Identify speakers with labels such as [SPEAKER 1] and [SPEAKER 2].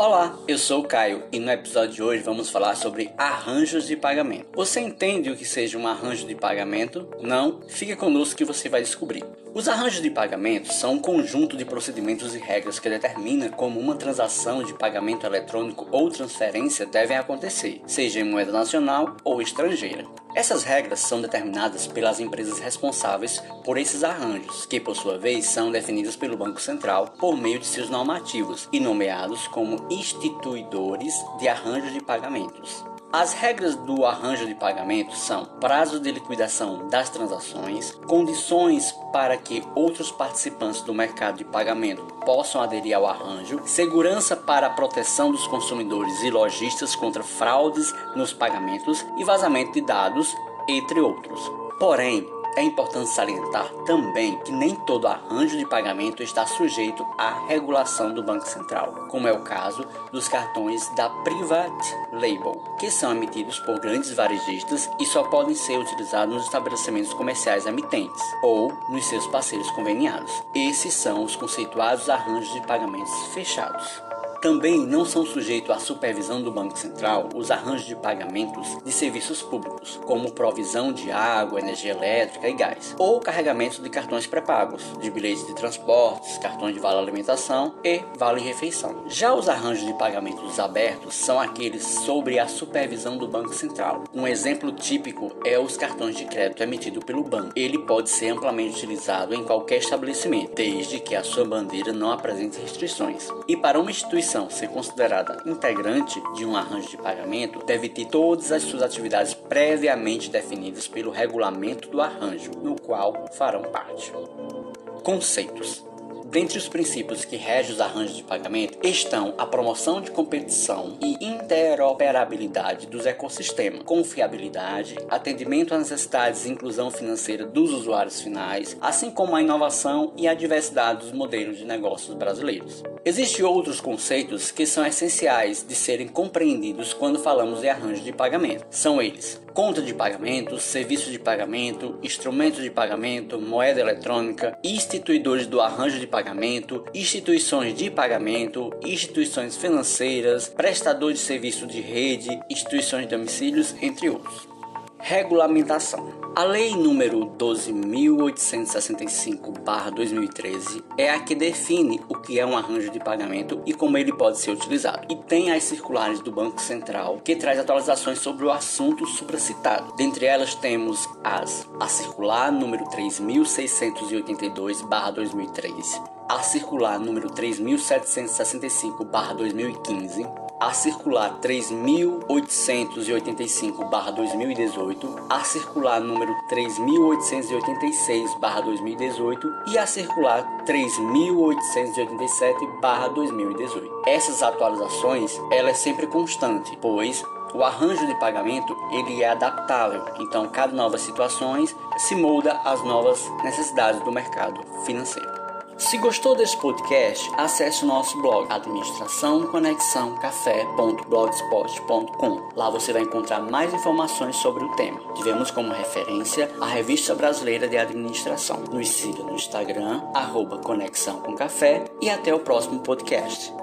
[SPEAKER 1] Olá, eu sou o Caio e no episódio de hoje vamos falar sobre arranjos de pagamento. Você entende o que seja um arranjo de pagamento? Não? Fique conosco que você vai descobrir. Os arranjos de pagamento são um conjunto de procedimentos e regras que determina como uma transação de pagamento eletrônico ou transferência devem acontecer, seja em moeda nacional ou estrangeira. Essas regras são determinadas pelas empresas responsáveis por esses arranjos, que por sua vez são definidas pelo Banco Central por meio de seus normativos e nomeados como instituidores de arranjos de pagamentos. As regras do arranjo de pagamento são prazo de liquidação das transações, condições para que outros participantes do mercado de pagamento possam aderir ao arranjo, segurança para a proteção dos consumidores e lojistas contra fraudes nos pagamentos e vazamento de dados, entre outros. Porém, é importante salientar também que nem todo arranjo de pagamento está sujeito à regulação do Banco Central, como é o caso dos cartões da Private Label, que são emitidos por grandes varejistas e só podem ser utilizados nos estabelecimentos comerciais emitentes ou nos seus parceiros conveniados. Esses são os conceituados arranjos de pagamentos fechados. Também não são sujeitos à supervisão do Banco Central os arranjos de pagamentos de serviços públicos, como provisão de água, energia elétrica e gás, ou carregamento de cartões pré-pagos, de bilhetes de transportes, cartões de vale alimentação e vale refeição. Já os arranjos de pagamentos abertos são aqueles sobre a supervisão do Banco Central. Um exemplo típico é os cartões de crédito emitido pelo banco. Ele pode ser amplamente utilizado em qualquer estabelecimento, desde que a sua bandeira não apresente restrições. E para uma instituição instituição ser considerada integrante de um arranjo de pagamento, deve ter todas as suas atividades previamente definidas pelo regulamento do arranjo, no qual farão parte. Conceitos: Dentre os princípios que regem os arranjos de pagamento estão a promoção de competição e interoperabilidade dos ecossistemas, confiabilidade, atendimento às necessidades e inclusão financeira dos usuários finais, assim como a inovação e a diversidade dos modelos de negócios brasileiros. Existem outros conceitos que são essenciais de serem compreendidos quando falamos de arranjo de pagamento. São eles: conta de pagamento, serviço de pagamento, instrumento de pagamento, moeda eletrônica, instituidores do arranjo de pagamento, instituições de pagamento, instituições financeiras, prestador de serviço de rede, instituições de domicílios, entre outros. Regulamentação. A Lei número 12.865/2013 é a que define o que é um arranjo de pagamento e como ele pode ser utilizado. E tem as circulares do Banco Central que traz atualizações sobre o assunto supracitado. Dentre elas temos as a circular número 3682/2003, a circular número 3765/2015 a circular 3885/2018, a circular número 3886/2018 e a circular 3887/2018. Essas atualizações, ela é sempre constante, pois o arranjo de pagamento ele é adaptável, então cada nova situações se molda às novas necessidades do mercado financeiro. Se gostou desse podcast, acesse o nosso blog administraçãoconexãocafé.blogspot.com. Lá você vai encontrar mais informações sobre o tema. Tivemos como referência a Revista Brasileira de Administração. Nos siga no Instagram, arroba Conexão com Café e até o próximo podcast.